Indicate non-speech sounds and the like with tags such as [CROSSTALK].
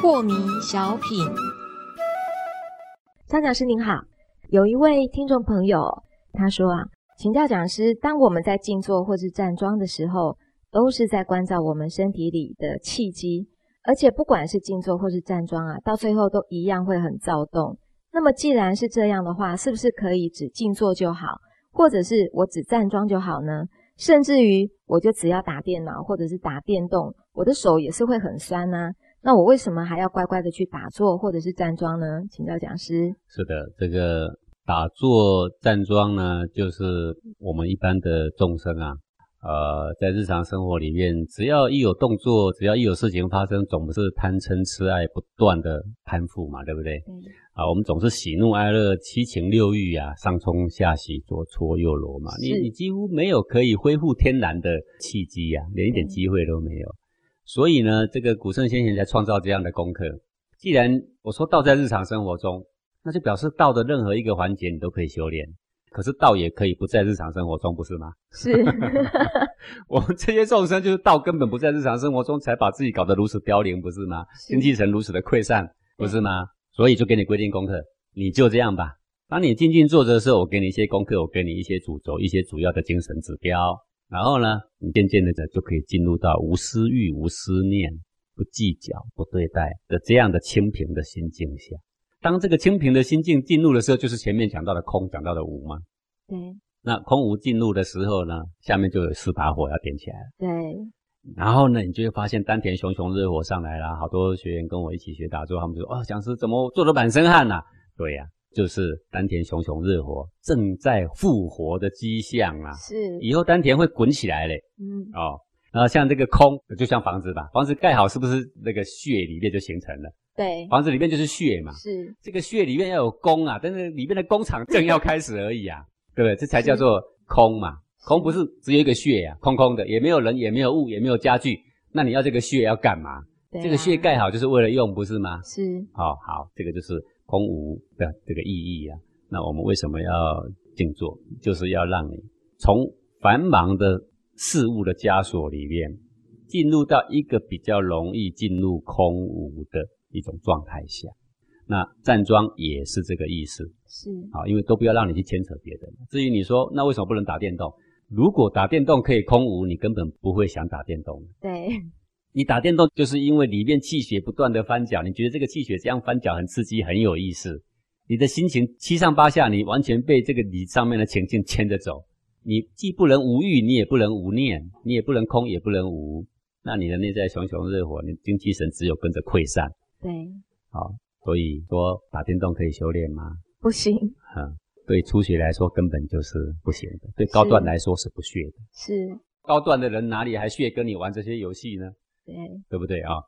破迷小品，张讲师您好，有一位听众朋友他说啊，请教讲师，当我们在静坐或是站桩的时候，都是在关照我们身体里的气机，而且不管是静坐或是站桩啊，到最后都一样会很躁动。那么既然是这样的话，是不是可以只静坐就好，或者是我只站桩就好呢？甚至于我就只要打电脑或者是打电动，我的手也是会很酸呢？那我为什么还要乖乖的去打坐或者是站桩呢？请教讲师。是的，这个打坐站桩呢，就是我们一般的众生啊，呃，在日常生活里面，只要一有动作，只要一有事情发生，总是贪嗔痴爱不断的攀附嘛，对不对？嗯。啊，我们总是喜怒哀乐七情六欲啊，上冲下洗，左搓右揉嘛，你你几乎没有可以恢复天然的契机呀，连一点机会都没有。所以呢，这个古圣先贤才创造这样的功课。既然我说道在日常生活中，那就表示道的任何一个环节你都可以修炼。可是道也可以不在日常生活中，不是吗？是。[LAUGHS] [LAUGHS] 我们这些众生就是道根本不在日常生活中，才把自己搞得如此凋零，不是吗？精气神如此的溃散，不是吗？所以就给你规定功课，你就这样吧。当你静静坐着的时候，我给你一些功课，我给你一些主轴，一些主要的精神指标。然后呢，你渐渐的就可以进入到无私欲、无思念、不计较、不对待的这样的清平的心境下。当这个清平的心境进入的时候，就是前面讲到的空，讲到的无嘛。对。那空无进入的时候呢，下面就有四把火要点起来了。对。然后呢，你就会发现丹田熊熊热火上来了。好多学员跟我一起学打坐，他们就说：“哦，讲师怎么做得满身汗呐？”对呀。就是丹田熊熊热火，正在复活的迹象啊！是，以后丹田会滚起来嘞。嗯，哦，然后像这个空，就像房子吧，房子盖好是不是那个穴里面就形成了？对，房子里面就是穴嘛。是，这个穴里面要有工啊，但是里面的工厂正要开始而已啊，对不对？这才叫做空嘛。空不是只有一个穴呀，空空的，也没有人，也没有物，也没有家具。那你要这个穴要干嘛？这个穴盖好就是为了用，不是吗？是。哦，好，这个就是。空无的这个意义啊，那我们为什么要静坐？就是要让你从繁忙的事物的枷锁里面，进入到一个比较容易进入空无的一种状态下。那站桩也是这个意思，是啊，因为都不要让你去牵扯别人。至于你说那为什么不能打电动？如果打电动可以空无，你根本不会想打电动。对。你打电动就是因为里面气血不断的翻搅，你觉得这个气血这样翻搅很刺激，很有意思。你的心情七上八下，你完全被这个你上面的情境牵着走。你既不能无欲，你也不能无念，你也不能空，也不能无。那你的内在熊熊热火，你精气神只有跟着溃散。对，好，所以说打电动可以修炼吗？不行。嗯，对初学来说根本就是不行的，对高段来说是不屑的。是高段的人哪里还屑跟你玩这些游戏呢？对，对不对啊？